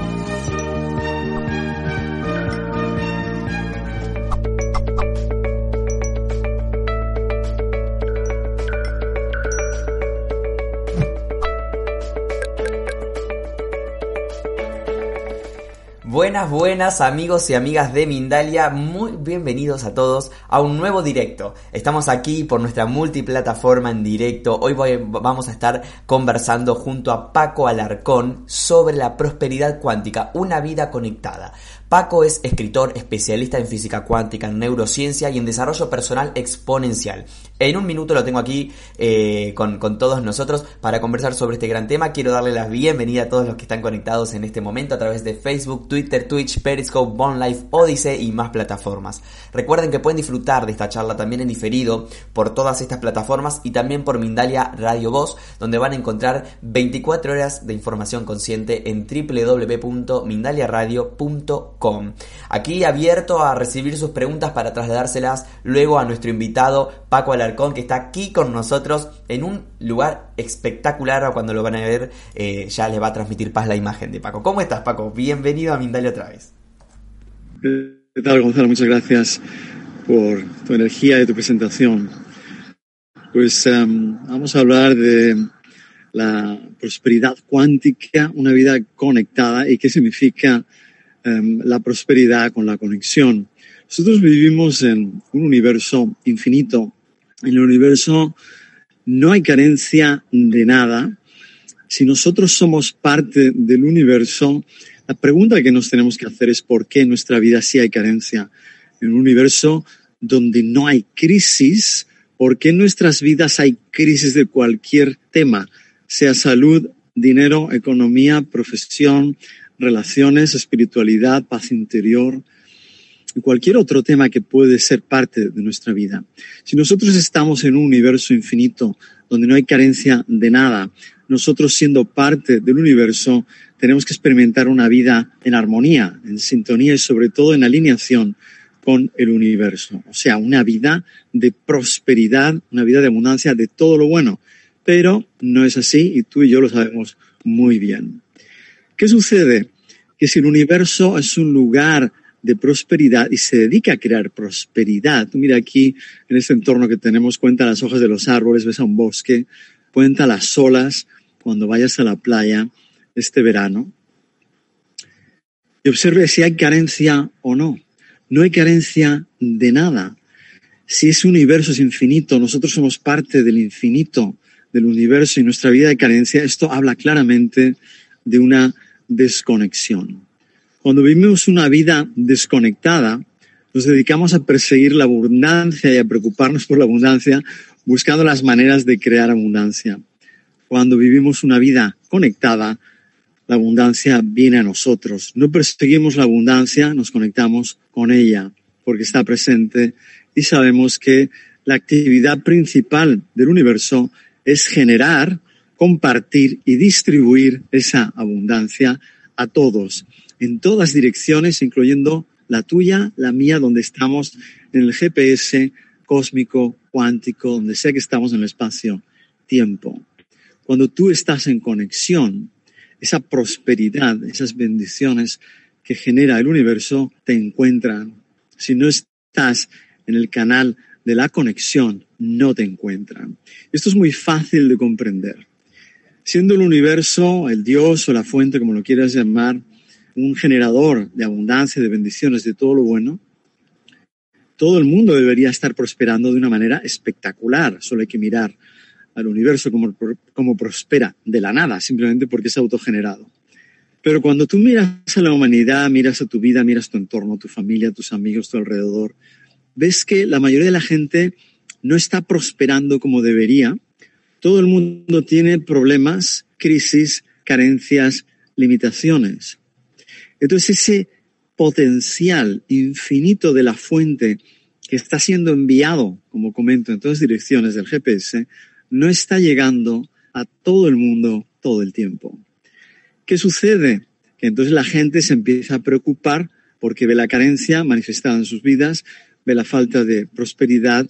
thank you Buenas, buenas amigos y amigas de Mindalia, muy bienvenidos a todos a un nuevo directo. Estamos aquí por nuestra multiplataforma en directo. Hoy vamos a estar conversando junto a Paco Alarcón sobre la prosperidad cuántica, una vida conectada. Paco es escritor especialista en física cuántica, en neurociencia y en desarrollo personal exponencial. En un minuto lo tengo aquí eh, con, con, todos nosotros para conversar sobre este gran tema. Quiero darle la bienvenida a todos los que están conectados en este momento a través de Facebook, Twitter, Twitch, Periscope, Bone Life, Odyssey y más plataformas. Recuerden que pueden disfrutar de esta charla también en diferido por todas estas plataformas y también por Mindalia Radio Voz, donde van a encontrar 24 horas de información consciente en Aquí abierto a recibir sus preguntas para trasladárselas luego a nuestro invitado Paco Alarcón, que está aquí con nosotros en un lugar espectacular. Cuando lo van a ver, eh, ya les va a transmitir paz la imagen de Paco. ¿Cómo estás, Paco? Bienvenido a Mindalia otra vez. ¿Qué tal, Gonzalo? Muchas gracias por tu energía y tu presentación. Pues em, vamos a hablar de la prosperidad cuántica, una vida conectada y qué significa Em, la prosperidad, con la conexión. Nosotros vivimos en un universo infinito. En el universo no hay carencia de nada. Si nosotros somos parte del universo, la pregunta que nos tenemos que hacer es por qué en nuestra vida sí hay carencia. En un universo donde no hay crisis, ¿por qué en nuestras vidas hay crisis de cualquier tema? Sea salud, dinero, economía, profesión, relaciones, espiritualidad, paz interior y cualquier otro tema que puede ser parte de nuestra vida. Si nosotros estamos en un universo infinito donde no hay carencia de nada, nosotros siendo parte del universo tenemos que experimentar una vida en armonía, en sintonía y sobre todo en alineación con el universo. O sea, una vida de prosperidad, una vida de abundancia, de todo lo bueno. Pero no es así y tú y yo lo sabemos muy bien. ¿Qué sucede? Que si el universo es un lugar de prosperidad y se dedica a crear prosperidad, tú mira aquí en este entorno que tenemos, cuenta las hojas de los árboles, ves a un bosque, cuenta las olas cuando vayas a la playa este verano y observe si hay carencia o no. No hay carencia de nada. Si ese universo es infinito, nosotros somos parte del infinito del universo y nuestra vida de carencia, esto habla claramente de una desconexión. Cuando vivimos una vida desconectada, nos dedicamos a perseguir la abundancia y a preocuparnos por la abundancia, buscando las maneras de crear abundancia. Cuando vivimos una vida conectada, la abundancia viene a nosotros. No perseguimos la abundancia, nos conectamos con ella, porque está presente y sabemos que la actividad principal del universo es generar compartir y distribuir esa abundancia a todos, en todas direcciones, incluyendo la tuya, la mía, donde estamos en el GPS cósmico, cuántico, donde sea que estamos en el espacio-tiempo. Cuando tú estás en conexión, esa prosperidad, esas bendiciones que genera el universo te encuentran. Si no estás en el canal de la conexión, no te encuentran. Esto es muy fácil de comprender. Siendo el universo, el Dios o la fuente, como lo quieras llamar, un generador de abundancia, de bendiciones, de todo lo bueno, todo el mundo debería estar prosperando de una manera espectacular. Solo hay que mirar al universo como, como prospera de la nada, simplemente porque es autogenerado. Pero cuando tú miras a la humanidad, miras a tu vida, miras tu entorno, tu familia, tus amigos, tu alrededor, ves que la mayoría de la gente no está prosperando como debería todo el mundo tiene problemas, crisis, carencias, limitaciones. Entonces ese potencial infinito de la fuente que está siendo enviado, como comento, en todas direcciones del GPS, no está llegando a todo el mundo todo el tiempo. ¿Qué sucede? Que entonces la gente se empieza a preocupar porque ve la carencia manifestada en sus vidas, ve la falta de prosperidad,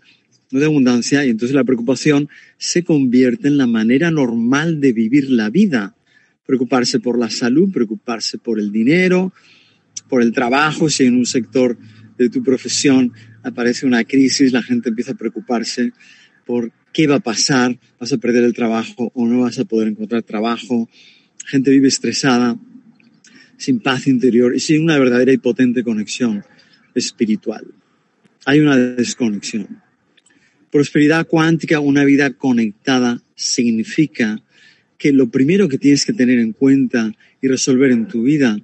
de abundancia, y entonces la preocupación se convierte en la manera normal de vivir la vida. Preocuparse por la salud, preocuparse por el dinero, por el trabajo, si en un sector de tu profesión aparece una crisis, la gente empieza a preocuparse por qué va a pasar, vas a perder el trabajo o no vas a poder encontrar trabajo. Gente vive estresada, sin paz interior y sin una verdadera y potente conexión espiritual. Hay una desconexión. Prosperidad cuántica, una vida conectada, significa que lo primero que tienes que tener en cuenta y resolver en tu vida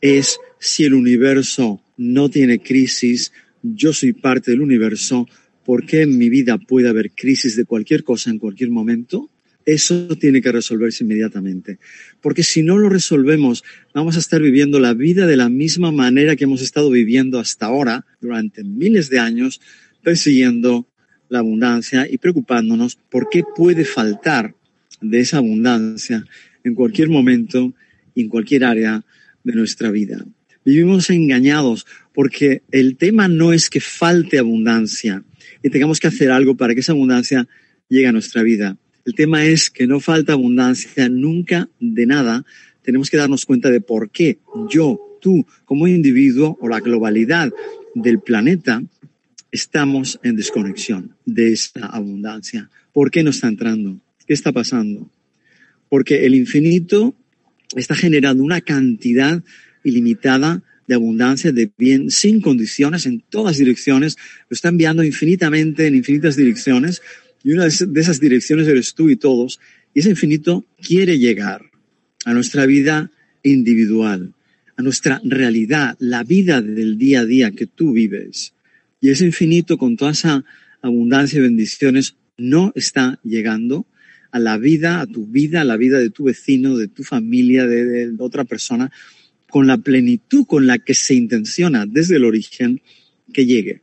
es si el universo no tiene crisis, yo soy parte del universo, ¿por qué en mi vida puede haber crisis de cualquier cosa en cualquier momento? Eso tiene que resolverse inmediatamente. Porque si no lo resolvemos, vamos a estar viviendo la vida de la misma manera que hemos estado viviendo hasta ahora, durante miles de años, persiguiendo la abundancia y preocupándonos por qué puede faltar de esa abundancia en cualquier momento y en cualquier área de nuestra vida. Vivimos engañados porque el tema no es que falte abundancia y tengamos que hacer algo para que esa abundancia llegue a nuestra vida. El tema es que no falta abundancia nunca de nada. Tenemos que darnos cuenta de por qué yo, tú, como individuo o la globalidad del planeta, estamos en desconexión de esta abundancia. ¿Por qué no está entrando? ¿Qué está pasando? Porque el infinito está generando una cantidad ilimitada de abundancia, de bien, sin condiciones, en todas direcciones, lo está enviando infinitamente en infinitas direcciones, y una de esas direcciones eres tú y todos, y ese infinito quiere llegar a nuestra vida individual, a nuestra realidad, la vida del día a día que tú vives. Y ese infinito, con toda esa abundancia y bendiciones, no está llegando a la vida, a tu vida, a la vida de tu vecino, de tu familia, de, otra persona, con la plenitud con la que se intenciona desde el origen que llegue.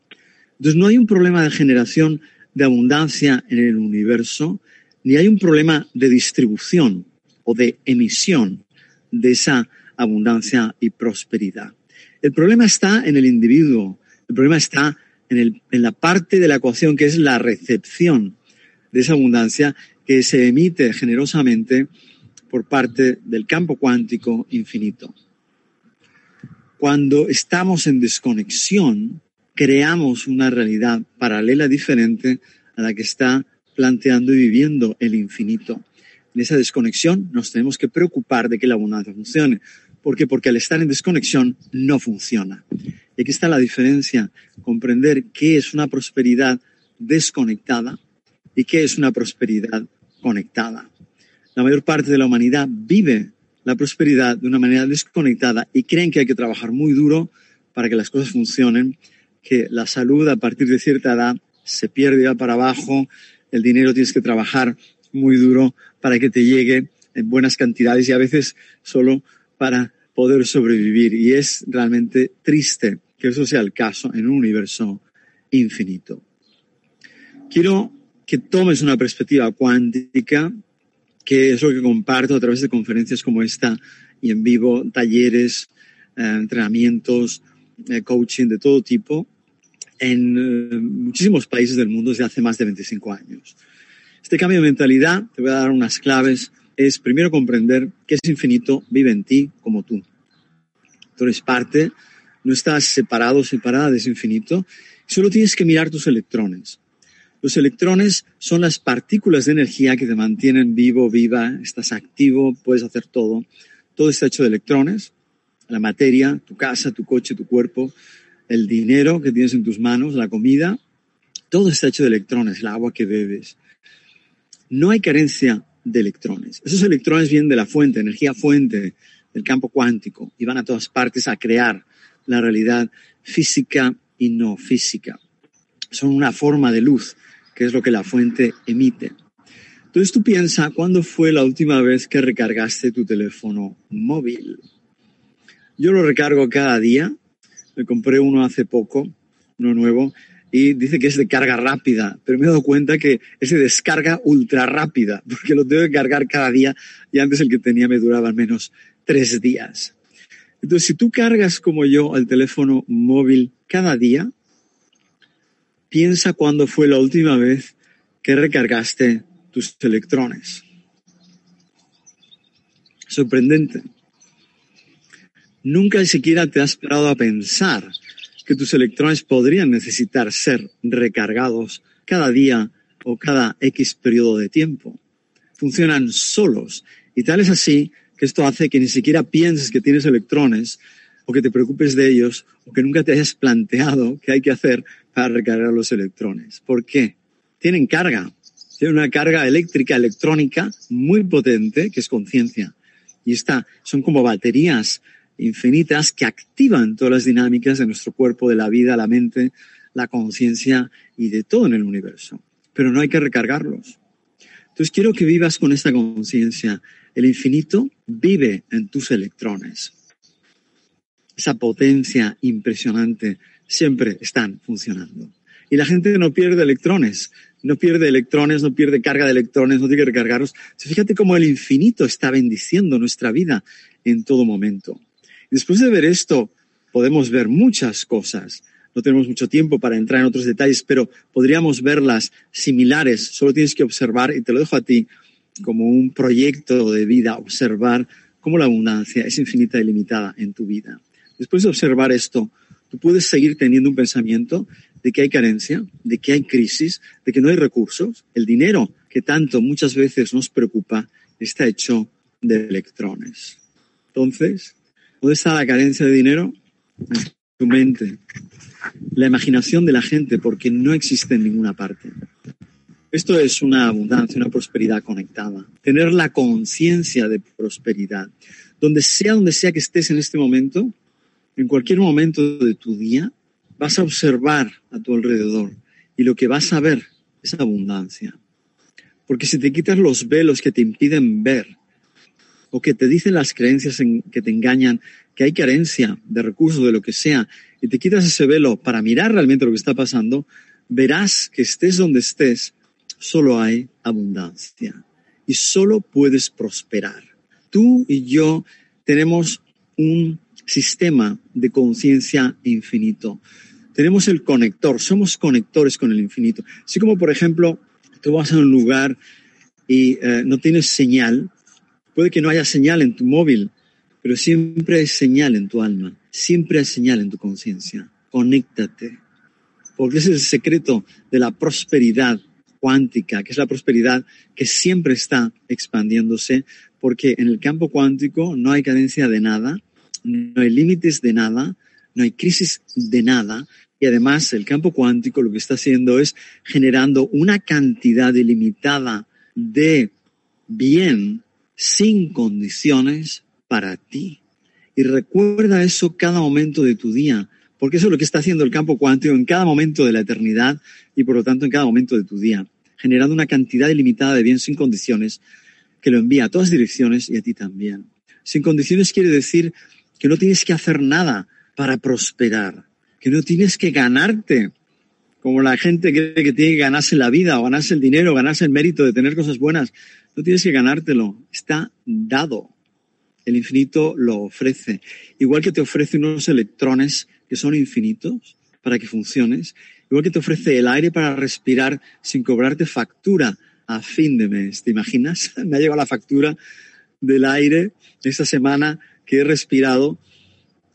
Entonces no hay un problema de generación de abundancia en el universo, ni hay un problema de distribución o de emisión de esa abundancia y prosperidad. El problema está en el individuo, el problema está en, la parte de la ecuación que es la recepción de esa abundancia que se emite generosamente por parte del campo cuántico infinito. Cuando estamos en desconexión, creamos una realidad paralela diferente a la que está planteando y viviendo el infinito. En esa desconexión nos tenemos que preocupar de que la abundancia funcione. ¿Por qué? Porque al estar en desconexión no funciona. Y aquí está la diferencia, comprender qué es una prosperidad desconectada y qué es una prosperidad conectada. La mayor parte de la humanidad vive la prosperidad de una manera desconectada y creen que hay que trabajar muy duro para que las cosas funcionen, que la salud a partir de cierta edad se pierde ya para abajo, el dinero tienes que trabajar muy duro para que te llegue en buenas cantidades y a veces solo para poder sobrevivir. Y es realmente triste que eso sea el caso en un universo infinito. Quiero que tomes una perspectiva cuántica, que es lo que comparto a través de conferencias como esta y en vivo, talleres, eh, entrenamientos, eh, coaching de todo tipo, en eh, muchísimos países del mundo desde hace más de 25 años. Este cambio de mentalidad, te voy a dar unas claves, es primero comprender que ese infinito vive en ti como tú. Tú eres parte no estás separado, separada de ese infinito, solo tienes que mirar tus electrones. Los electrones son las partículas de energía que te mantienen vivo, viva, estás activo, puedes hacer todo. Todo está hecho de electrones, la materia, tu casa, tu coche, tu cuerpo, el dinero que tienes en tus manos, la comida, todo está hecho de electrones, el agua que bebes. No hay carencia de electrones. Esos electrones vienen de la fuente, energía fuente, del campo cuántico, y van a todas partes a crear la realidad física y no física. Son una forma de luz, que es lo que la fuente emite. Entonces tú piensa, ¿cuándo fue la última vez que recargaste tu teléfono móvil? Yo lo recargo cada día. Me compré uno hace poco, uno nuevo, y dice que es de carga rápida, pero me he dado cuenta que es de descarga ultra rápida, porque lo tengo que cargar cada día y antes el que tenía me duraba al menos tres días. Entonces, si tú cargas como yo el teléfono móvil cada día, piensa cuándo fue la última vez que recargaste tus electrones. Sorprendente. Nunca siquiera te has parado a pensar que tus electrones podrían necesitar ser recargados cada día o cada X periodo de tiempo. Funcionan solos y tal es así que esto hace que ni siquiera pienses que tienes electrones o que te preocupes de ellos o que nunca te hayas planteado qué hay que hacer para recargar los electrones. ¿Por qué? Tienen carga, tienen una carga eléctrica, electrónica muy potente que es conciencia. Y esta son como baterías infinitas que activan todas las dinámicas de nuestro cuerpo, de la vida, la mente, la conciencia y de todo en el universo. Pero no hay que recargarlos. Entonces quiero que vivas con esta conciencia. El infinito vive en tus electrones. Esa potencia impresionante siempre están funcionando. Y la gente no pierde electrones, no pierde electrones, no pierde carga de electrones, no tiene que recargarlos. Fíjate cómo el infinito está bendiciendo nuestra vida en todo momento. Después de ver esto, podemos ver muchas cosas. No tenemos mucho tiempo para entrar en otros detalles, pero podríamos verlas similares. Solo tienes que observar, y te lo dejo a ti como un proyecto de vida, observar cómo la abundancia es infinita y limitada en tu vida. Después de observar esto, tú puedes seguir teniendo un pensamiento de que hay carencia, de que hay crisis, de que no hay recursos. El dinero que tanto muchas veces nos preocupa está hecho de electrones. Entonces, ¿Dónde está la carencia de dinero? En tu mente. La imaginación de la gente, porque no existe en ninguna parte. Esto es una abundancia, una prosperidad conectada. Tener la conciencia de prosperidad. Donde sea, donde sea que estés en este momento, en cualquier momento de tu día, vas a observar a tu alrededor y lo que vas a ver es abundancia. Porque si te quitas los velos que te impiden ver o que te dicen las creencias que te engañan que hay carencia de recursos, de lo que sea, y te quitas ese velo para mirar realmente lo que está pasando, verás que estés donde estés, solo hay abundancia y solo puedes prosperar. Tú y yo tenemos un sistema de conciencia infinito. Tenemos el conector, somos conectores con el infinito. Así como, por ejemplo, tú vas a un lugar y eh, no tienes señal, Puede que no haya señal en tu móvil, pero siempre hay señal en tu alma, siempre hay señal en tu conciencia. Conéctate, porque ese es el secreto de la prosperidad cuántica, que es la prosperidad que siempre está expandiéndose, porque en el campo cuántico no hay cadencia de nada, no hay límites de nada, no hay crisis de nada, y además el campo cuántico lo que está haciendo es generando una cantidad ilimitada de bien sin condiciones para ti. Y recuerda eso cada momento de tu día, porque eso es lo que está haciendo el campo cuántico en cada momento de la eternidad y por lo tanto en cada momento de tu día, generando una cantidad ilimitada de bien sin condiciones que lo envía a todas direcciones y a ti también. Sin condiciones quiere decir que no tienes que hacer nada para prosperar, que no tienes que ganarte, como la gente cree que tiene que ganarse la vida o ganarse el dinero, o ganarse el mérito de tener cosas buenas. No tienes que ganártelo, está dado. El infinito lo ofrece. Igual que te ofrece unos electrones que son infinitos para que funciones, igual que te ofrece el aire para respirar sin cobrarte factura a fin de mes. ¿Te imaginas? Me ha llegado la factura del aire esta semana que he respirado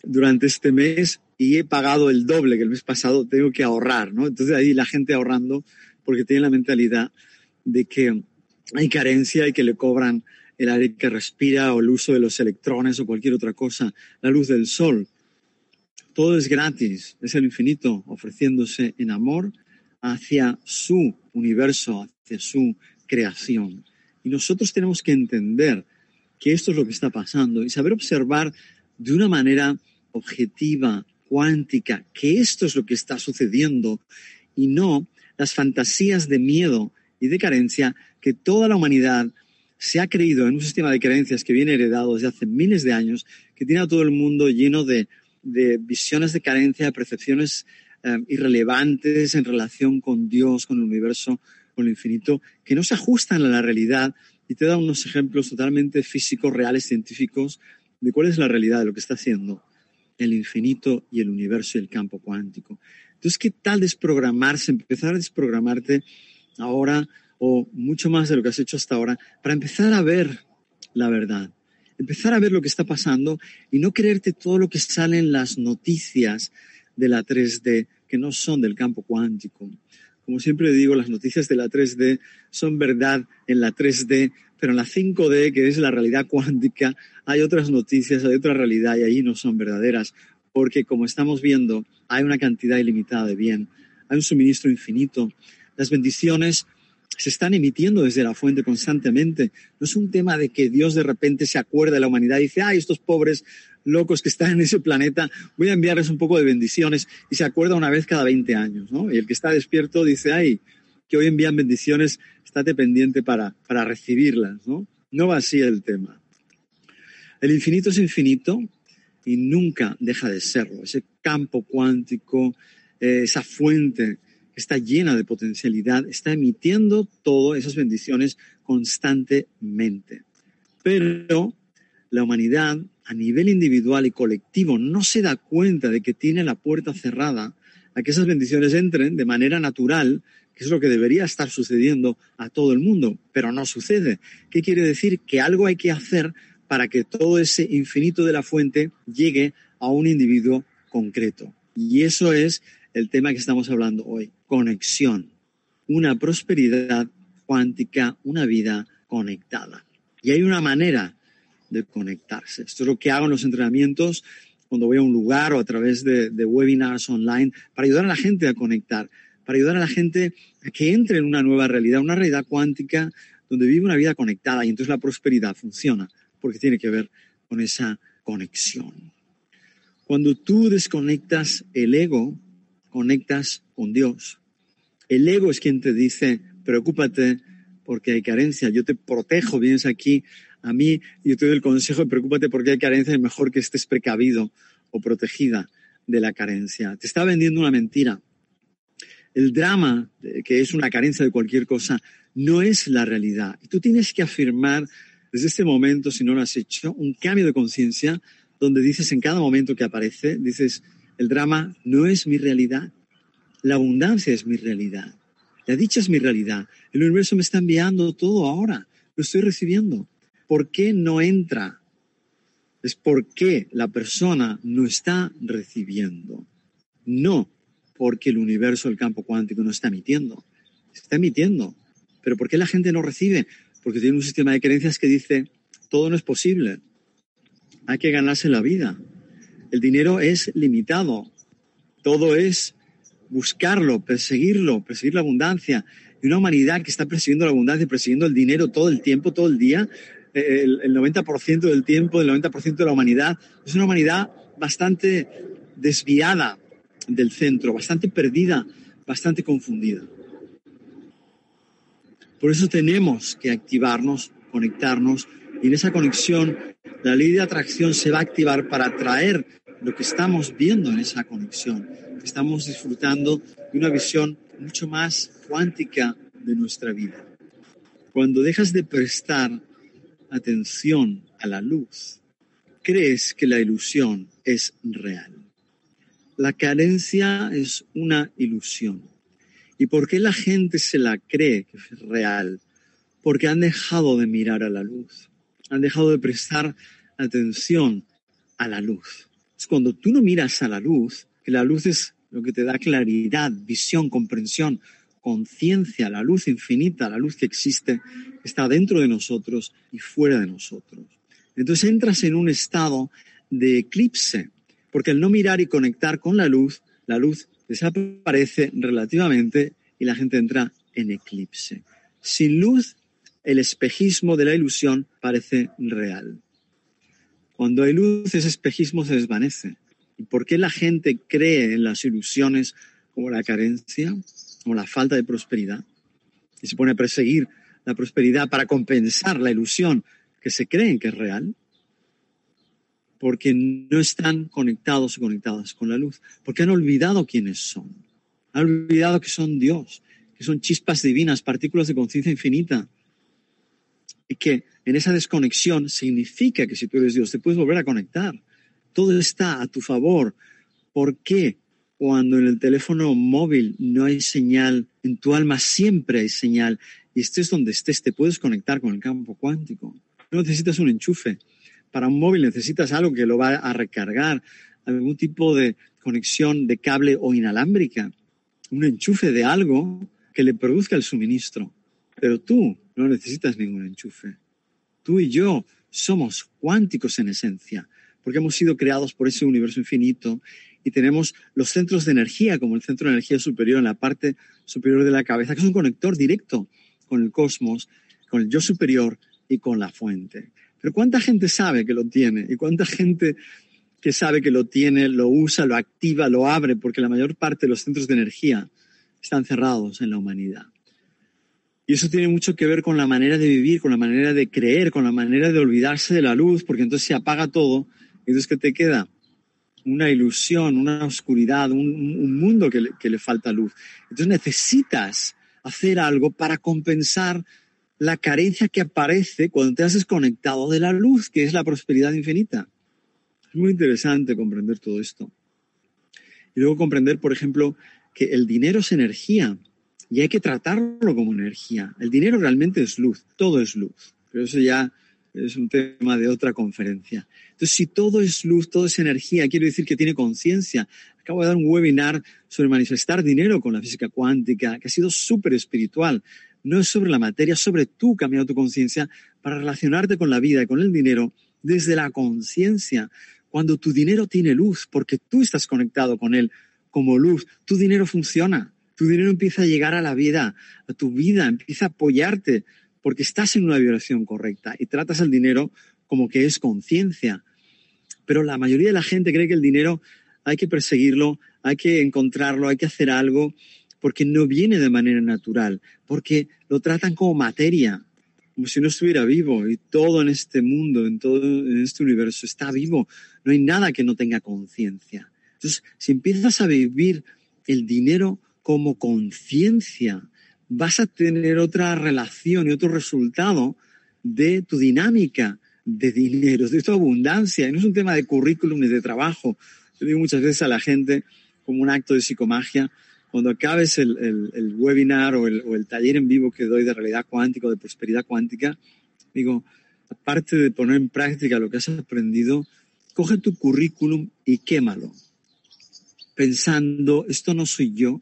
durante este mes y he pagado el doble que el mes pasado, tengo que ahorrar, ¿no? Entonces ahí la gente ahorrando porque tiene la mentalidad de que hay carencia y que le cobran el aire que respira o el uso de los electrones o cualquier otra cosa, la luz del sol. Todo es gratis, es el infinito ofreciéndose en amor hacia su universo, hacia su creación. Y nosotros tenemos que entender que esto es lo que está pasando y saber observar de una manera objetiva, cuántica, que esto es lo que está sucediendo y no las fantasías de miedo y de carencia que toda la humanidad se ha creído en un sistema de creencias que viene heredado desde hace miles de años, que tiene a todo el mundo lleno de, visiones de carencia, de percepciones eh, irrelevantes en relación con Dios, con el universo, con el infinito, que no se ajustan a la realidad y te da unos ejemplos totalmente físicos, reales, científicos, de cuál es la realidad de lo que está haciendo el infinito y el universo y el campo cuántico. Entonces, ¿qué tal desprogramarse, empezar a desprogramarte ahora o mucho más de lo que has hecho hasta ahora para empezar a ver la verdad? Empezar a ver lo que está pasando y no creerte todo lo que sale en las noticias de la 3D que no son del campo cuántico. Como siempre digo, las noticias de la 3D son verdad en la 3D, pero en la 5D, que es la realidad cuántica, hay otras noticias, hay otra realidad y ahí no son verdaderas, porque como estamos viendo, hay una cantidad ilimitada de bien, hay un suministro infinito, las bendiciones se están emitiendo desde la fuente constantemente. No es un tema de que Dios de repente se acuerda de la humanidad y dice, ay, estos pobres locos que están en ese planeta, voy a enviarles un poco de bendiciones y se acuerda una vez cada 20 años, ¿no? Y el que está despierto dice, ay, que hoy envían bendiciones, estate pendiente para, para recibirlas, ¿no? No va así el tema. El infinito es infinito y nunca deja de serlo. Ese campo cuántico, eh, esa fuente está llena de potencialidad, está emitiendo todas esas bendiciones constantemente. Pero la humanidad a nivel individual y colectivo no se da cuenta de que tiene la puerta cerrada a que esas bendiciones entren de manera natural, que es lo que debería estar sucediendo a todo el mundo, pero no sucede. ¿Qué quiere decir? Que algo hay que hacer para que todo ese infinito de la fuente llegue a un individuo concreto. Y eso es el tema que estamos hablando hoy, conexión, una prosperidad cuántica, una vida conectada. Y hay una manera de conectarse. Esto es lo que hago en los entrenamientos cuando voy a un lugar o a través de, webinars online para ayudar a la gente a conectar, para ayudar a la gente a que entre en una nueva realidad, una realidad cuántica donde vive una vida conectada y entonces la prosperidad funciona porque tiene que ver con esa conexión. Cuando tú desconectas el ego, conectas con Dios. El ego es quien te dice, preocúpate porque hay carencia, yo te protejo, vienes aquí a mí, yo te doy el consejo, preocúpate porque hay carencia, es mejor que estés precavido o protegida de la carencia. Te está vendiendo una mentira. El drama, que es una carencia de cualquier cosa, no es la realidad. Y tú tienes que afirmar desde este momento, si no lo has hecho, un cambio de conciencia donde dices en cada momento que aparece, dices, el drama no es mi realidad, la abundancia es mi realidad, la dicha es mi realidad, el universo me está enviando todo ahora, lo estoy recibiendo. ¿por qué no entra? Es porque la persona no está recibiendo. No porque el universo, el campo cuántico no está emitiendo. Está emitiendo. Pero ¿por qué la gente no recibe? Porque tiene un sistema de creencias que dice, todo no es posible. Hay que ganarse la vida. El dinero es limitado. Todo es buscarlo, perseguirlo, perseguir la abundancia. Y una humanidad que está persiguiendo la abundancia, persiguiendo el dinero todo el tiempo, todo el día, el, 90% del tiempo, del 90% de la humanidad. Es una humanidad bastante desviada del centro, bastante perdida, bastante confundida. Por eso tenemos que activarnos, conectarnos, y en esa conexión la ley de atracción se va a activar para atraer lo que estamos viendo en esa conexión. Estamos disfrutando de una visión mucho más cuántica de nuestra vida. Cuando dejas de prestar atención a la luz, crees que la ilusión es real. La carencia es una ilusión. ¿Y por qué la gente se la cree que es real? Porque han dejado de mirar a la luz, han dejado de prestar atención a la luz. Cuando tú no miras a la luz, que la luz es lo que te da claridad, visión, comprensión, conciencia, la luz infinita, la luz que existe, está dentro de nosotros y fuera de nosotros. Entonces entras en un estado de eclipse, porque al no mirar y conectar con la luz, la luz desaparece relativamente y la gente entra en eclipse. Sin luz, el espejismo de la ilusión parece real. Cuando hay luz, ese espejismo se desvanece. ¿Y por qué la gente cree en las ilusiones como la carencia? como la falta de prosperidad, y se pone a perseguir la prosperidad para compensar la ilusión que se creen que es real, porque no están conectados o conectadas con la luz, porque han olvidado quiénes son, han olvidado que son Dios, que son chispas divinas, partículas de conciencia infinita, y que en esa desconexión significa que si tú eres Dios te puedes volver a conectar. Todo está a tu favor. ¿Por qué? Cuando en el teléfono móvil no hay señal, en tu alma siempre hay señal y estés donde estés, te puedes conectar con el campo cuántico. No necesitas un enchufe. Para un móvil necesitas algo que lo va a recargar, algún tipo de conexión de cable o inalámbrica, un enchufe de algo que le produzca el suministro. Pero tú no necesitas ningún enchufe. Tú y yo somos cuánticos en esencia, porque hemos sido creados por ese universo infinito y tenemos los centros de energía, como el centro de energía superior en la parte superior de la cabeza, que es un conector directo con el cosmos, con el yo superior y con la fuente. Pero ¿cuánta gente sabe que lo tiene? ¿Y cuánta gente que sabe que lo tiene, lo usa, lo activa, lo abre? Porque la mayor parte de los centros de energía están cerrados en la humanidad. Y eso tiene mucho que ver con la manera de vivir, con la manera de creer, con la manera de olvidarse de la luz, porque entonces se apaga todo. Y entonces, ¿qué te queda? Una ilusión, una oscuridad, un, mundo que le, que le falta luz. Entonces necesitas hacer algo para compensar la carencia que aparece cuando te has desconectado de la luz, que es la prosperidad infinita. Es muy interesante comprender todo esto. Y luego comprender, por ejemplo, que el dinero es energía y hay que tratarlo como energía. El dinero realmente es luz, todo es luz, pero eso ya es un tema de otra conferencia. Entonces, si todo es luz, todo es energía, quiero decir que tiene conciencia. Acabo de dar un webinar sobre manifestar dinero con la física cuántica, que ha sido súper espiritual. No es sobre la materia, es sobre tú cambiando tu conciencia para relacionarte con la vida y con el dinero desde la conciencia. Cuando tu dinero tiene luz, porque tú estás conectado con él como luz, tu dinero funciona tu dinero empieza a llegar a la vida, a tu vida, empieza a apoyarte porque estás en una vibración correcta y tratas al dinero como que es conciencia. Pero la mayoría de la gente cree que el dinero hay que perseguirlo, hay que encontrarlo, hay que hacer algo, porque no viene de manera natural, porque lo tratan como materia, como si no estuviera vivo. Y todo en este mundo, en todo en este universo está vivo. No hay nada que no tenga conciencia. Entonces, si empiezas a vivir el dinero como conciencia, vas a tener otra relación y otro resultado de tu dinámica de dinero, de tu abundancia. Y no es un tema de currículum ni de trabajo. Yo digo muchas veces a la gente, como un acto de psicomagia, cuando acabes el, el, webinar o el, o el taller en vivo que doy de realidad cuántica, de prosperidad cuántica, digo, aparte de poner en práctica lo que has aprendido, coge tu currículum y quémalo, pensando, esto no soy yo,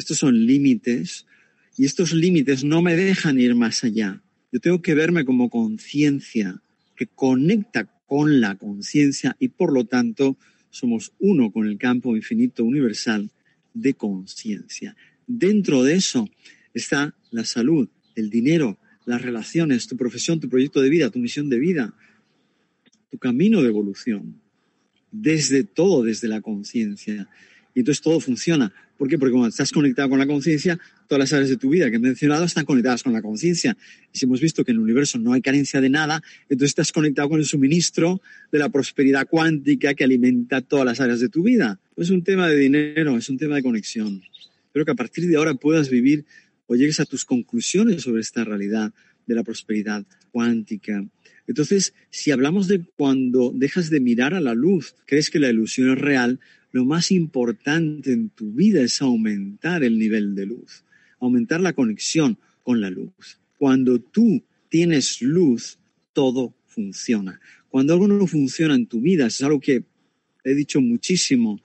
estos son límites y estos límites no me dejan ir más allá. Yo tengo que verme como conciencia que conecta con la conciencia y por lo tanto somos uno con el campo infinito universal de conciencia. Dentro de eso está la salud, el dinero, las relaciones, tu profesión, tu proyecto de vida, tu misión de vida, tu camino de evolución. Desde todo, desde la conciencia. Y entonces todo funciona. ¿Por qué? Porque cuando estás conectado con la conciencia, todas las áreas de tu vida que he mencionado están conectadas con la conciencia. Y si hemos visto que en el universo no hay carencia de nada, entonces estás conectado con el suministro de la prosperidad cuántica que alimenta todas las áreas de tu vida. Es un tema de dinero, es un tema de conexión. Espero que a partir de ahora puedas vivir o llegues a tus conclusiones sobre esta realidad de la prosperidad cuántica. Entonces, si hablamos de cuando dejas de mirar a la luz, crees que la ilusión es real, lo más importante en tu vida es aumentar el nivel de luz, aumentar la conexión con la luz. Cuando tú tienes luz, todo funciona. Cuando algo no funciona en tu vida, es algo que he dicho muchísimo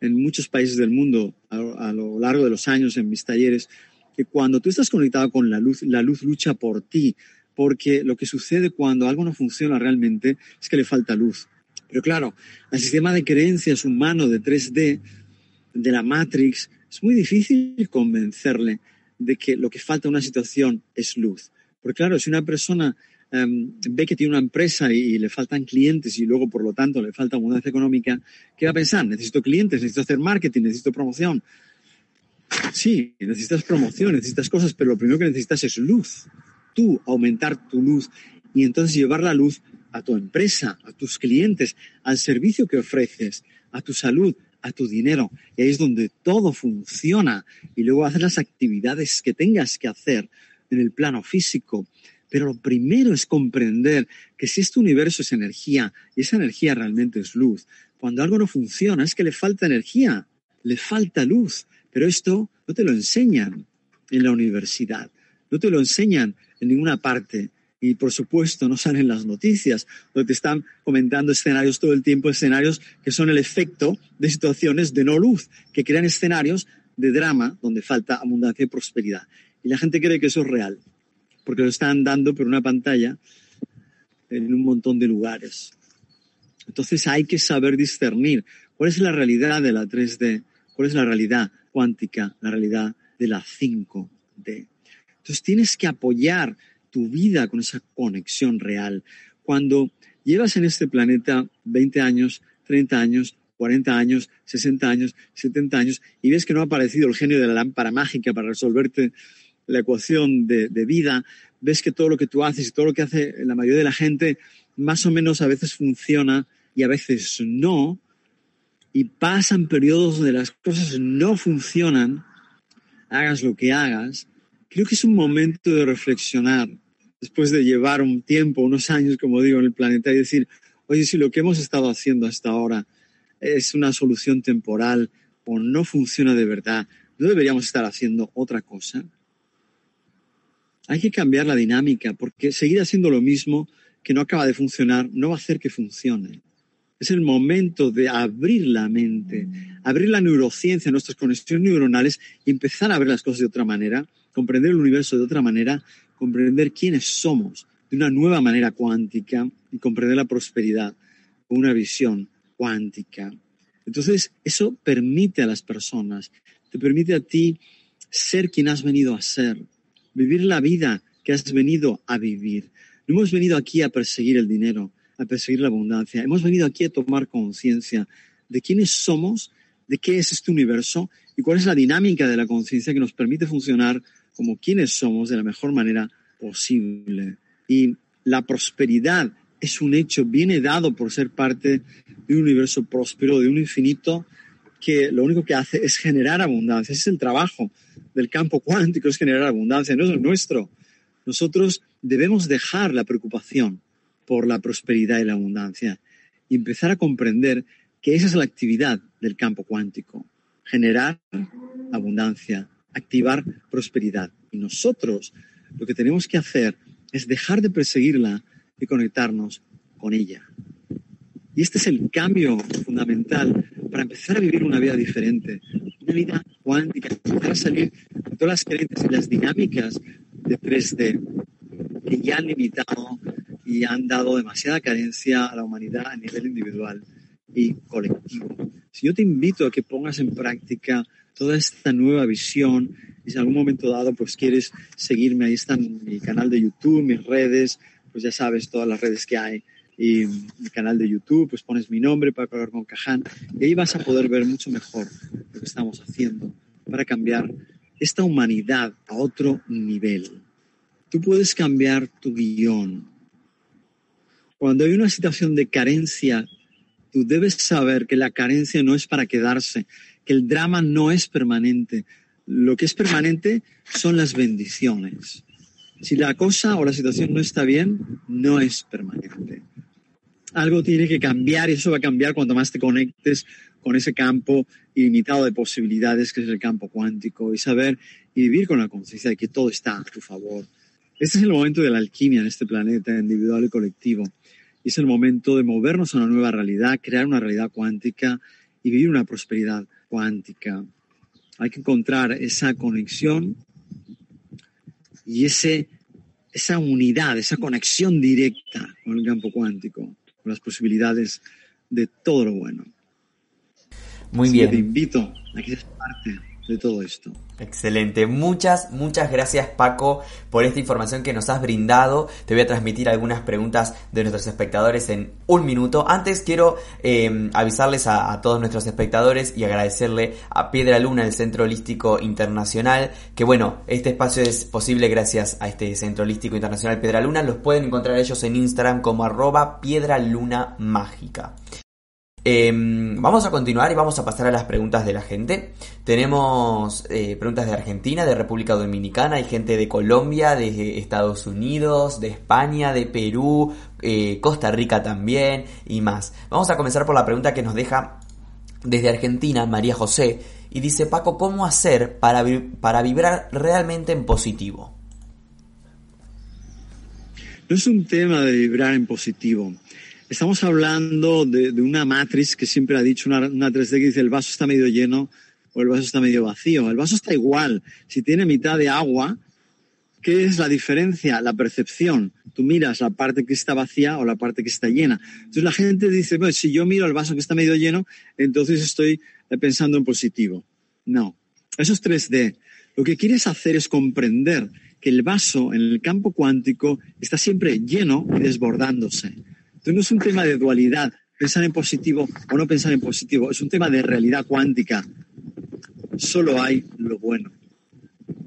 en muchos países del mundo a, lo largo de los años en mis talleres, que cuando tú estás conectado con la luz, la luz lucha por ti, porque lo que sucede cuando algo no funciona realmente es que le falta luz. Pero claro, al sistema de creencias humano de 3D, de la Matrix, es muy difícil convencerle de que lo que falta en una situación es luz. Porque claro, si una persona em, ve que tiene una empresa y, le faltan clientes y luego, por lo tanto, le falta abundancia económica, ¿qué va a pensar? Necesito clientes, necesito hacer marketing, necesito promoción. Sí, necesitas promoción, necesitas cosas, pero lo primero que necesitas es luz. tú aumentar tu luz y entonces llevar la luz a tu empresa, a tus clientes, al servicio que ofreces, a tu salud, a tu dinero. Y ahí es donde todo funciona. Y luego hacer las actividades que tengas que hacer en el plano físico. Pero lo primero es comprender que si este universo es energía y esa energía realmente es luz, cuando algo no funciona es que le falta energía, le falta luz. Pero esto no te lo enseñan en la universidad, no te lo enseñan en ninguna parte y por supuesto no salen las noticias, donde te están comentando escenarios todo el tiempo, escenarios que son el efecto de situaciones de no luz, que crean escenarios de drama donde falta abundancia y prosperidad. Y la gente cree que eso es real, porque lo están dando por una pantalla en un montón de lugares. Entonces hay que saber discernir cuál es la realidad de la 3D, cuál es la realidad cuántica, la realidad de la 5D. Entonces tienes que apoyar tu vida con esa conexión real. Cuando llevas en este planeta 20 años, 30 años, 40 años, 60 años, 70 años, y ves que no ha aparecido el genio de la lámpara mágica para resolverte la ecuación de, de, vida, ves que todo lo que tú haces y todo lo que hace la mayoría de la gente más o menos a veces funciona y a veces no, y pasan periodos donde las cosas no funcionan, hagas lo que hagas, creo que es un momento de reflexionar, después de llevar un tiempo, unos años, como digo, en el planeta y decir, oye, si lo que hemos estado haciendo hasta ahora es una solución temporal o no funciona de verdad, ¿no deberíamos estar haciendo otra cosa? Hay que cambiar la dinámica porque seguir haciendo lo mismo que no acaba de funcionar no va a hacer que funcione. Es el momento de abrir la mente, abrir la neurociencia, nuestras conexiones neuronales y empezar a ver las cosas de otra manera comprender el universo de otra manera, comprender quiénes somos de una nueva manera cuántica y comprender la prosperidad con una visión cuántica. Entonces, eso permite a las personas, te permite a ti ser quien has venido a ser, vivir la vida que has venido a vivir. No hemos venido aquí a perseguir el dinero, a perseguir la abundancia. Hemos venido aquí a tomar conciencia de quiénes somos, de qué es este universo y cuál es la dinámica de la conciencia que nos permite funcionar como quienes somos de la mejor manera posible. Y la prosperidad es un hecho, viene dado por ser parte de un universo próspero, de un infinito que lo único que hace es generar abundancia. Ese es el trabajo del campo cuántico, es generar abundancia, no es nuestro. Nosotros debemos dejar la preocupación por la prosperidad y la abundancia y empezar a comprender que esa es la actividad del campo cuántico, generar abundancia, activar prosperidad. Y nosotros lo que tenemos que hacer es dejar de perseguirla y conectarnos con ella. Y este es el cambio fundamental para empezar a vivir una vida diferente, una vida cuántica, empezar a salir de todas las creencias y las dinámicas de 3D que ya han limitado y han dado demasiada carencia a la humanidad a nivel individual y colectivo. Si yo te invito a que pongas en práctica toda esta nueva visión y si en algún momento dado pues quieres seguirme, ahí está mi canal de YouTube, mis redes, pues ya sabes todas las redes que hay y mi canal de YouTube, pues pones mi nombre para hablar con Caján y ahí vas a poder ver mucho mejor lo que estamos haciendo para cambiar esta humanidad a otro nivel. Tú puedes cambiar tu guion. Cuando hay una situación de carencia, tú debes saber que la carencia no es para quedarse, que el drama no es permanente. Lo que es permanente son las bendiciones. Si la cosa o la situación no está bien, no es permanente. Algo tiene que cambiar y eso va a cambiar cuanto más te conectes con ese campo ilimitado de posibilidades que es el campo cuántico y saber y vivir con la conciencia de que todo está a tu favor. Este es el momento de la alquimia en este planeta individual y colectivo. Es el momento de movernos a una nueva realidad, crear una realidad cuántica y vivir una prosperidad cuántica. Hay que encontrar esa conexión y ese, esa unidad, esa conexión directa con el campo cuántico, con las posibilidades de todo lo bueno. Muy Así bien. Te invito a que seas parte de todo esto. Excelente. Muchas, muchas gracias Paco por esta información que nos has brindado. Te voy a transmitir algunas preguntas de nuestros espectadores en un minuto. Antes quiero eh, avisarles a, a, todos nuestros espectadores y agradecerle a Piedra Luna, el Centro Holístico Internacional, que bueno, este espacio es posible gracias a este Centro Holístico Internacional Piedra Luna. Los pueden encontrar ellos en Instagram como arroba Piedra Luna Mágica. Eh, vamos a continuar y vamos a pasar a las preguntas de la gente. Tenemos eh, preguntas de Argentina, de República Dominicana, hay gente de Colombia, de Estados Unidos, de España, de Perú, eh, Costa Rica también y más. Vamos a comenzar por la pregunta que nos deja desde Argentina María José y dice Paco, ¿cómo hacer para, para vibrar realmente en positivo? No es un tema de vibrar en positivo. Estamos hablando de, una matriz que siempre ha dicho una, una 3D que dice el vaso está medio lleno o el vaso está medio vacío. El vaso está igual. Si tiene mitad de agua, ¿qué es la diferencia? La percepción. Tú miras la parte que está vacía o la parte que está llena. Entonces la gente dice, bueno, si yo miro el vaso que está medio lleno, entonces estoy pensando en positivo. No, eso es 3D. Lo que quieres hacer es comprender que el vaso en el campo cuántico está siempre lleno y desbordándose. Entonces no es un tema de dualidad, pensar en positivo o no pensar en positivo, es un tema de realidad cuántica. Solo hay lo bueno.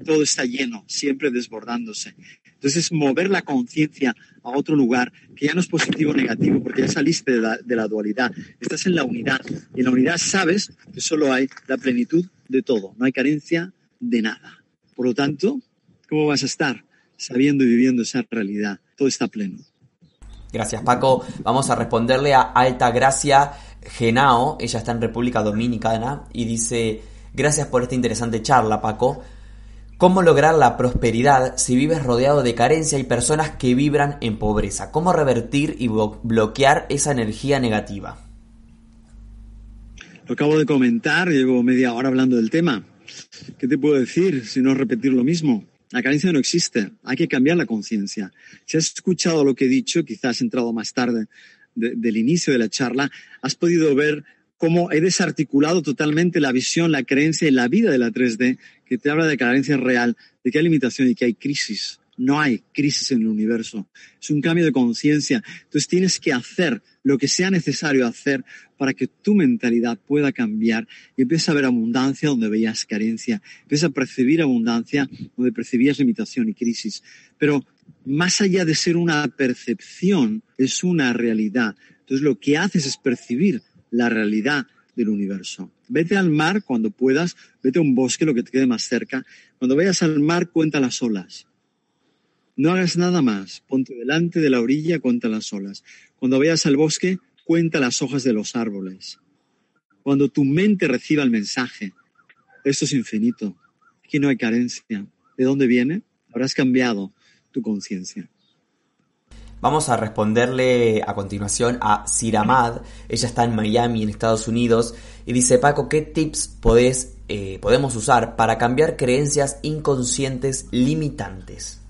Todo está lleno, siempre desbordándose. Entonces, mover la conciencia a otro lugar que ya no es positivo o negativo, porque ya saliste de la, de la, dualidad. Estás en la unidad. Y en la unidad sabes que solo hay la plenitud de todo. No hay carencia de nada. Por lo tanto, ¿cómo vas a estar sabiendo y viviendo esa realidad? Todo está pleno. Gracias Paco. Vamos a responderle a Alta Gracia Genao. Ella está en República Dominicana y dice, gracias por esta interesante charla Paco. ¿Cómo lograr la prosperidad si vives rodeado de carencia y personas que vibran en pobreza? ¿Cómo revertir y bloquear esa energía negativa? Lo acabo de comentar, llevo media hora hablando del tema. ¿Qué te puedo decir si no repetir lo mismo? La carencia no existe, hay que cambiar la conciencia. Si has escuchado lo que he dicho, quizás has entrado más tarde de, del inicio de la charla, has podido ver cómo he desarticulado totalmente la visión, la creencia y la vida de la 3D, que te habla de carencia real, de que hay limitación y que hay crisis. No hay crisis en el universo. Es un cambio de conciencia. Entonces tienes que hacer lo que sea necesario hacer para que tu mentalidad pueda cambiar y empieces a ver abundancia donde veías carencia. Empieces a percibir abundancia donde percibías limitación y crisis. Pero más allá de ser una percepción, es una realidad. Entonces lo que haces es percibir la realidad del universo. Vete al mar cuando puedas, vete a un bosque, lo que te quede más cerca. Cuando vayas al mar, cuenta las olas. No hagas nada más. Ponte delante de la orilla, cuenta las olas. Cuando vayas al bosque, cuenta las hojas de los árboles. Cuando tu mente reciba el mensaje, esto es infinito, aquí no hay carencia. ¿De dónde viene? Habrás cambiado tu conciencia. Vamos a responderle a continuación a Siramad. Ella está en Miami, en Estados Unidos, y dice, Paco, ¿qué tips podés, eh, podemos usar para cambiar creencias inconscientes limitantes?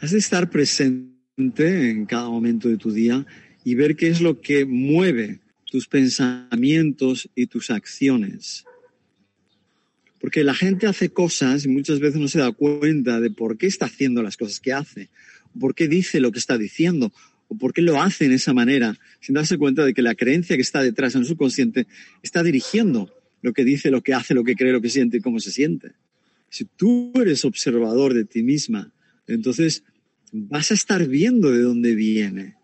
Has de estar presente en cada momento de tu día y ver qué es lo que mueve tus pensamientos y tus acciones. Porque la gente hace cosas y muchas veces no se da cuenta de por qué está haciendo las cosas que hace por qué dice lo que está diciendo o por qué lo hace en esa manera, sin darse cuenta de que la creencia que está detrás en el subconsciente está dirigiendo lo que dice, lo que hace, lo que cree, lo que siente y cómo se siente. Si tú eres observador de ti misma, entonces vas a estar viendo de dónde viene,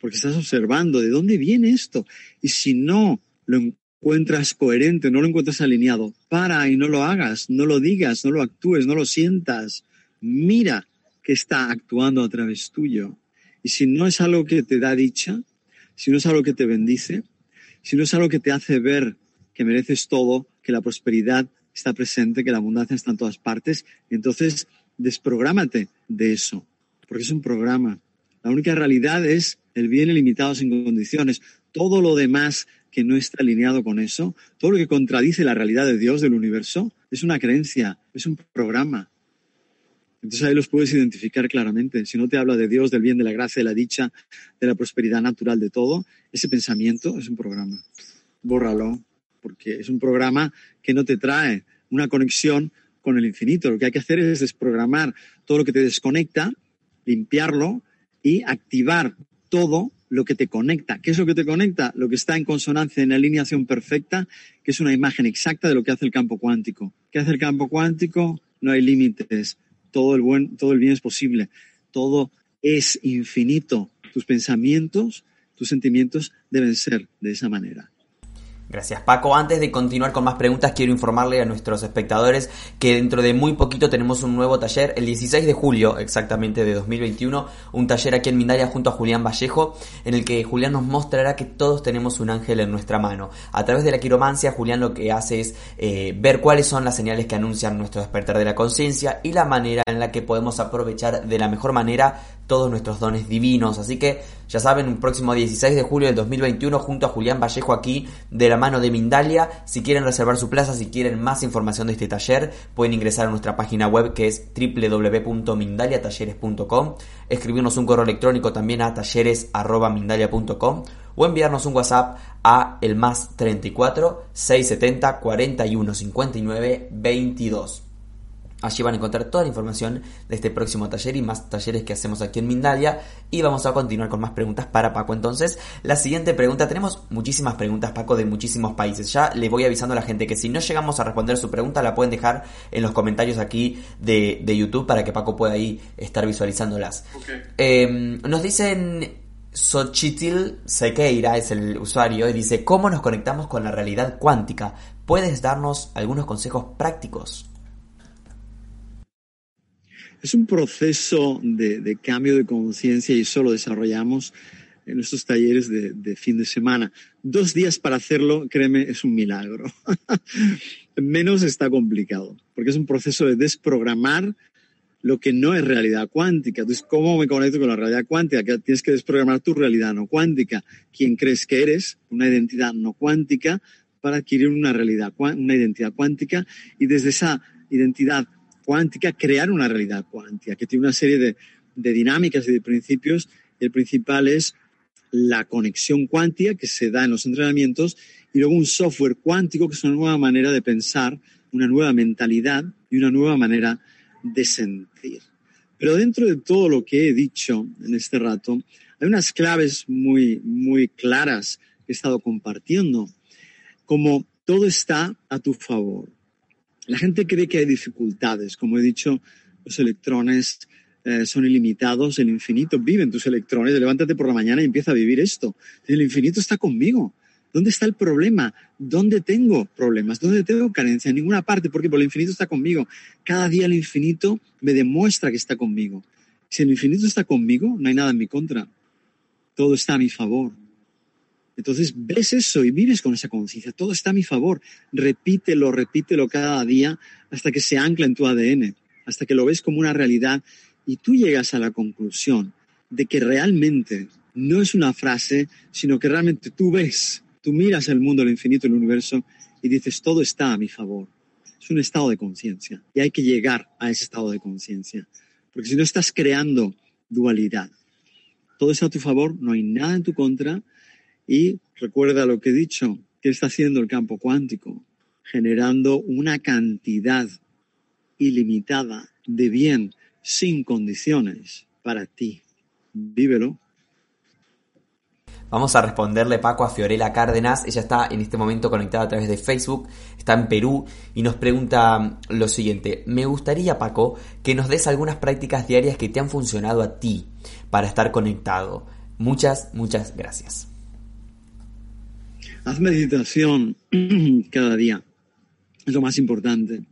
porque estás observando de dónde viene esto. Y si no lo encuentras coherente, no lo encuentras alineado, para y no lo hagas, no lo digas, no lo actúes, no lo sientas. Mira que está actuando a través tuyo. Y si no es algo que te da dicha, si no es algo que te bendice, si no es algo que te hace ver que mereces todo, que la prosperidad está presente, que la abundancia está en todas partes, entonces desprográmate de eso, porque es un programa. La única realidad es el bien ilimitado sin condiciones. Todo lo demás que no está alineado con eso, todo lo que contradice la realidad de Dios, del universo, es una creencia, es un programa. Entonces ahí los puedes identificar claramente. Si no te habla de Dios, del bien, de la gracia, de la dicha, de la prosperidad natural, de todo, ese pensamiento es un programa. Bórralo, porque es un programa que no te trae una conexión con el infinito. Lo que hay que hacer es desprogramar todo lo que te desconecta, limpiarlo y activar todo lo que te conecta. ¿Qué es lo que te conecta? Lo que está en consonancia, en alineación perfecta, que es una imagen exacta de lo que hace el campo cuántico. ¿Qué hace el campo cuántico? No hay límites. Todo el, buen, todo el bien es posible. Todo es infinito. Tus pensamientos, tus sentimientos deben ser de esa manera. Gracias Paco. Antes de continuar con más preguntas, quiero informarle a nuestros espectadores que dentro de muy poquito tenemos un nuevo taller, el 16 de julio exactamente de 2021, un taller aquí en Mindalia junto a Julián Vallejo, en el que Julián nos mostrará que todos tenemos un ángel en nuestra mano. A través de la quiromancia, Julián lo que hace es eh, ver cuáles son las señales que anuncian nuestro despertar de la conciencia y la manera en la que podemos aprovechar de la mejor manera todos nuestros dones divinos. Así que ya saben, un próximo 16 de julio del 2021 junto a Julián Vallejo aquí de la mano de Mindalia. Si quieren reservar su plaza, si quieren más información de este taller, pueden ingresar a nuestra página web que es www.mindaliatalleres.com, escribirnos un correo electrónico también a talleres.mindalia.com o enviarnos un WhatsApp a el más 34 670 41 59 22. Allí van a encontrar toda la información de este próximo taller y más talleres que hacemos aquí en Mindalia. Y vamos a continuar con más preguntas para Paco. Entonces, la siguiente pregunta, tenemos muchísimas preguntas, Paco, de muchísimos países. Ya le voy avisando a la gente que si no llegamos a responder su pregunta, la pueden dejar en los comentarios aquí de, YouTube para que Paco pueda ahí estar visualizándolas. Em, nos dicen Xochitl Sequeira es el usuario y dice, ¿cómo nos conectamos con la realidad cuántica? ¿Puedes darnos algunos consejos prácticos? Es un proceso de, cambio de conciencia y eso lo desarrollamos en nuestros talleres de, fin de semana. Dos días para hacerlo, créeme, es un milagro. Menos está complicado, porque es un proceso de desprogramar lo que no es realidad cuántica. Entonces, ¿cómo me conecto con la realidad cuántica? Que tienes que desprogramar tu realidad no cuántica. ¿Quién crees que eres? Una identidad no cuántica para adquirir una realidad, una identidad cuántica y desde esa identidad cuántica, crear una realidad cuántica, que tiene una serie de, dinámicas y de principios. El principal es la conexión cuántica que se da en los entrenamientos y luego un software cuántico que es una nueva manera de pensar, una nueva mentalidad y una nueva manera de sentir. Pero dentro de todo lo que he dicho en este rato, hay unas claves muy, muy claras que he estado compartiendo, como todo está a tu favor. La gente cree que hay dificultades. Como he dicho, los electrones eh, son ilimitados, el infinito vive en tus electrones. Levántate por la mañana y empieza a vivir esto. El infinito está conmigo. ¿Dónde está el problema? ¿Dónde tengo problemas? ¿Dónde tengo carencia? En ninguna parte, porque el infinito está conmigo. Cada día el infinito me demuestra que está conmigo. Si el infinito está conmigo, no hay nada en mi contra. Todo está a mi favor. Entonces ves eso y vives con esa conciencia. Todo está a mi favor. Repítelo, repítelo cada día hasta que se ancla en tu ADN, hasta que lo ves como una realidad y tú llegas a la conclusión de que realmente no es una frase, sino que realmente tú ves, tú miras el mundo, el infinito, el universo y dices, todo está a mi favor. Es un estado de conciencia y hay que llegar a ese estado de conciencia. Porque si no estás creando dualidad, todo está a tu favor, no hay nada en tu contra, y recuerda lo que he dicho, ¿qué está haciendo el campo cuántico? Generando una cantidad ilimitada de bien sin condiciones para ti. Vívelo. Vamos a responderle, Paco, a Fiorella Cárdenas. Ella está en este momento conectada a través de Facebook, está en Perú y nos pregunta lo siguiente. Me gustaría, Paco, que nos des algunas prácticas diarias que te han funcionado a ti para estar conectado. Muchas, muchas gracias. Haz meditación cada día. Es lo más importante.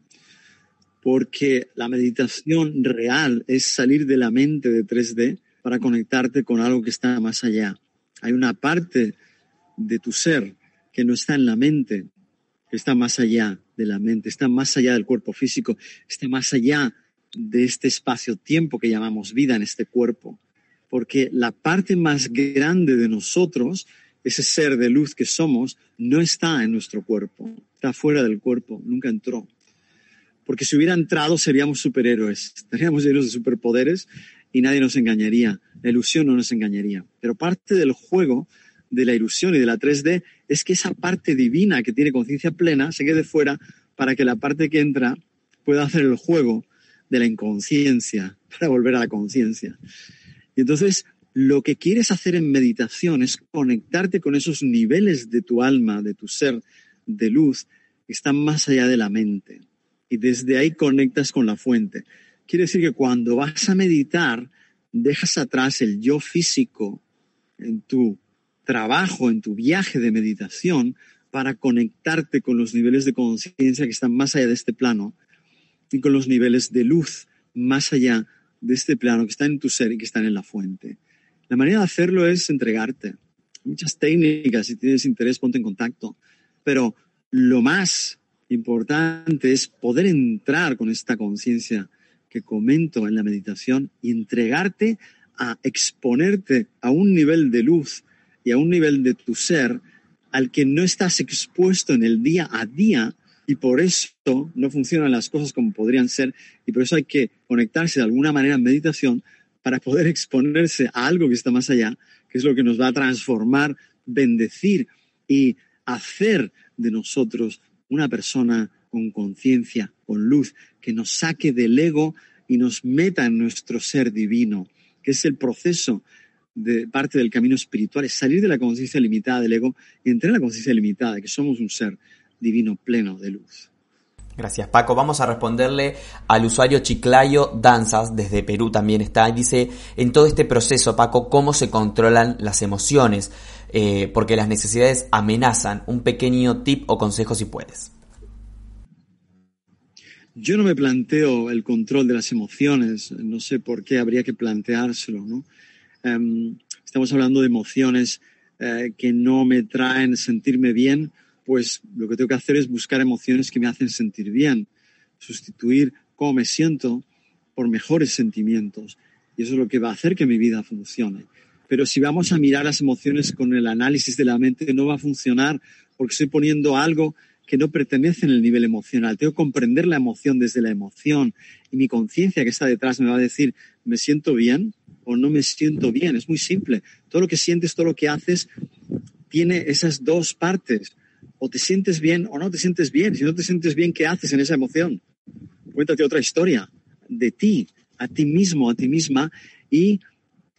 Porque la meditación real es salir de la mente de 3D para conectarte con algo que está más allá. Hay una parte de tu ser que no está en la mente, que está más allá de la mente, está más allá del cuerpo físico, está más allá de este espacio-tiempo que llamamos vida en este cuerpo. Porque la parte más grande de nosotros ese ser de luz que somos no está en nuestro cuerpo, está fuera del cuerpo, nunca entró. Porque si hubiera entrado seríamos superhéroes, estaríamos llenos de superpoderes y nadie nos engañaría, la ilusión no nos engañaría. Pero parte del juego de la ilusión y de la 3D es que esa parte divina que tiene conciencia plena se quede fuera para que la parte que entra pueda hacer el juego de la inconsciencia, para volver a la conciencia. Y entonces lo que quieres hacer en meditación es conectarte con esos niveles de tu alma, de tu ser, de luz, que están más allá de la mente. Y desde ahí conectas con la fuente. Quiere decir que cuando vas a meditar, dejas atrás el yo físico en tu trabajo, en tu viaje de meditación, para conectarte con los niveles de conciencia que están más allá de este plano y con los niveles de luz más allá de este plano que están en tu ser y que están en la fuente. La manera de hacerlo es entregarte. Muchas técnicas, si tienes interés, ponte en contacto. Pero lo más importante es poder entrar con esta conciencia que comento en la meditación y entregarte a exponerte a un nivel de luz y a un nivel de tu ser al que no estás expuesto en el día a día y por eso no funcionan las cosas como podrían ser y por eso hay que conectarse de alguna manera en meditación para poder exponerse a algo que está más allá, que es lo que nos va a transformar, bendecir y hacer de nosotros una persona con conciencia, con luz, que nos saque del ego y nos meta en nuestro ser divino, que es el proceso de parte del camino espiritual, es salir de la conciencia limitada del ego y entrar en la conciencia limitada, que somos un ser divino pleno de luz. Gracias Paco. Vamos a responderle al usuario Chiclayo Danzas, desde Perú también está. Dice, en todo este proceso, Paco, ¿cómo se controlan las emociones? Eh, porque las necesidades amenazan. Un pequeño tip o consejo si puedes. Yo no me planteo el control de las emociones, no sé por qué habría que planteárselo, ¿no? Em, estamos hablando de emociones eh, que no me traen sentirme bien, pues lo que tengo que hacer es buscar emociones que me hacen sentir bien, sustituir cómo me siento por mejores sentimientos. Y eso es lo que va a hacer que mi vida funcione. Pero si vamos a mirar las emociones con el análisis de la mente, no va a funcionar porque estoy poniendo algo que no pertenecen al nivel emocional. Tengo que comprender la emoción desde la emoción y mi conciencia que está detrás me va a decir, ¿me siento bien o no me siento bien? Es muy simple. Todo lo que sientes, todo lo que haces, tiene esas dos partes. O te sientes bien o no te sientes bien. Si no te sientes bien, ¿qué haces en esa emoción? Cuéntate otra historia de ti, a ti mismo, a ti misma, y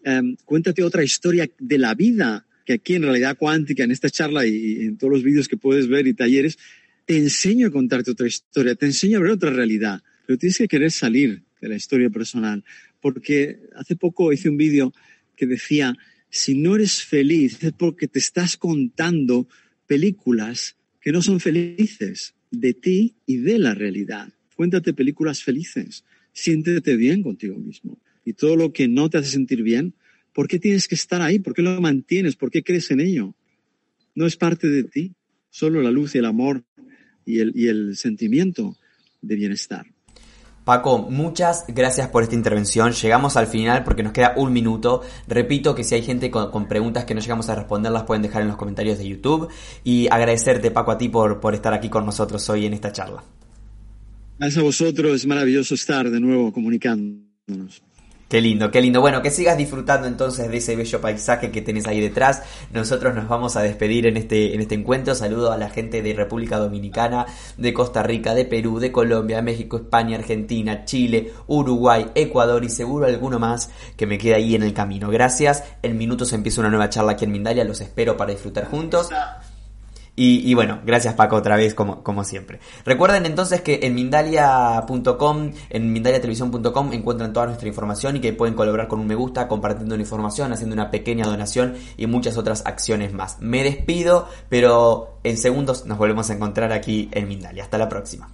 em, cuéntate otra historia de la vida que aquí en realidad cuántica, en esta charla y, en todos los vídeos que puedes ver y talleres, te enseño a contarte otra historia, te enseño a ver otra realidad, pero tienes que querer salir de la historia personal, porque hace poco hice un vídeo que decía, si no eres feliz es porque te estás contando películas que no son felices de ti y de la realidad. Cuéntate películas felices, siéntete bien contigo mismo. Y todo lo que no te hace sentir bien, ¿Por qué tienes que estar ahí? ¿Por qué lo mantienes? ¿Por qué crees en ello? No es parte de ti, solo la luz y el amor y el, y el sentimiento de bienestar. Paco, muchas gracias por esta intervención. Llegamos al final porque nos queda un minuto. Repito que si hay gente con, preguntas que no llegamos a responder, las pueden dejar en los comentarios de YouTube. Y agradecerte, Paco, a ti por, por estar aquí con nosotros hoy en esta charla. Gracias a vosotros, es maravilloso estar de nuevo comunicándonos. Qué lindo, qué lindo. Bueno, que sigas disfrutando entonces de ese bello paisaje que tenés ahí detrás. Nosotros nos vamos a despedir en este, en este encuentro. Saludo a la gente de República Dominicana, de Costa Rica, de Perú, de Colombia, México, España, Argentina, Chile, Uruguay, Ecuador y seguro alguno más que me queda ahí en el camino. Gracias. En minutos empieza una nueva charla aquí en Mindalia. Los espero para disfrutar juntos. Y, bueno, gracias Paco otra vez como, como siempre. Recuerden entonces que en Mindalia.com, en mindaliatelevisión.com encuentran toda nuestra información y que pueden colaborar con un me gusta, compartiendo la información, haciendo una pequeña donación y muchas otras acciones más. Me despido, pero en segundos nos volvemos a encontrar aquí en Mindalia. Hasta la próxima.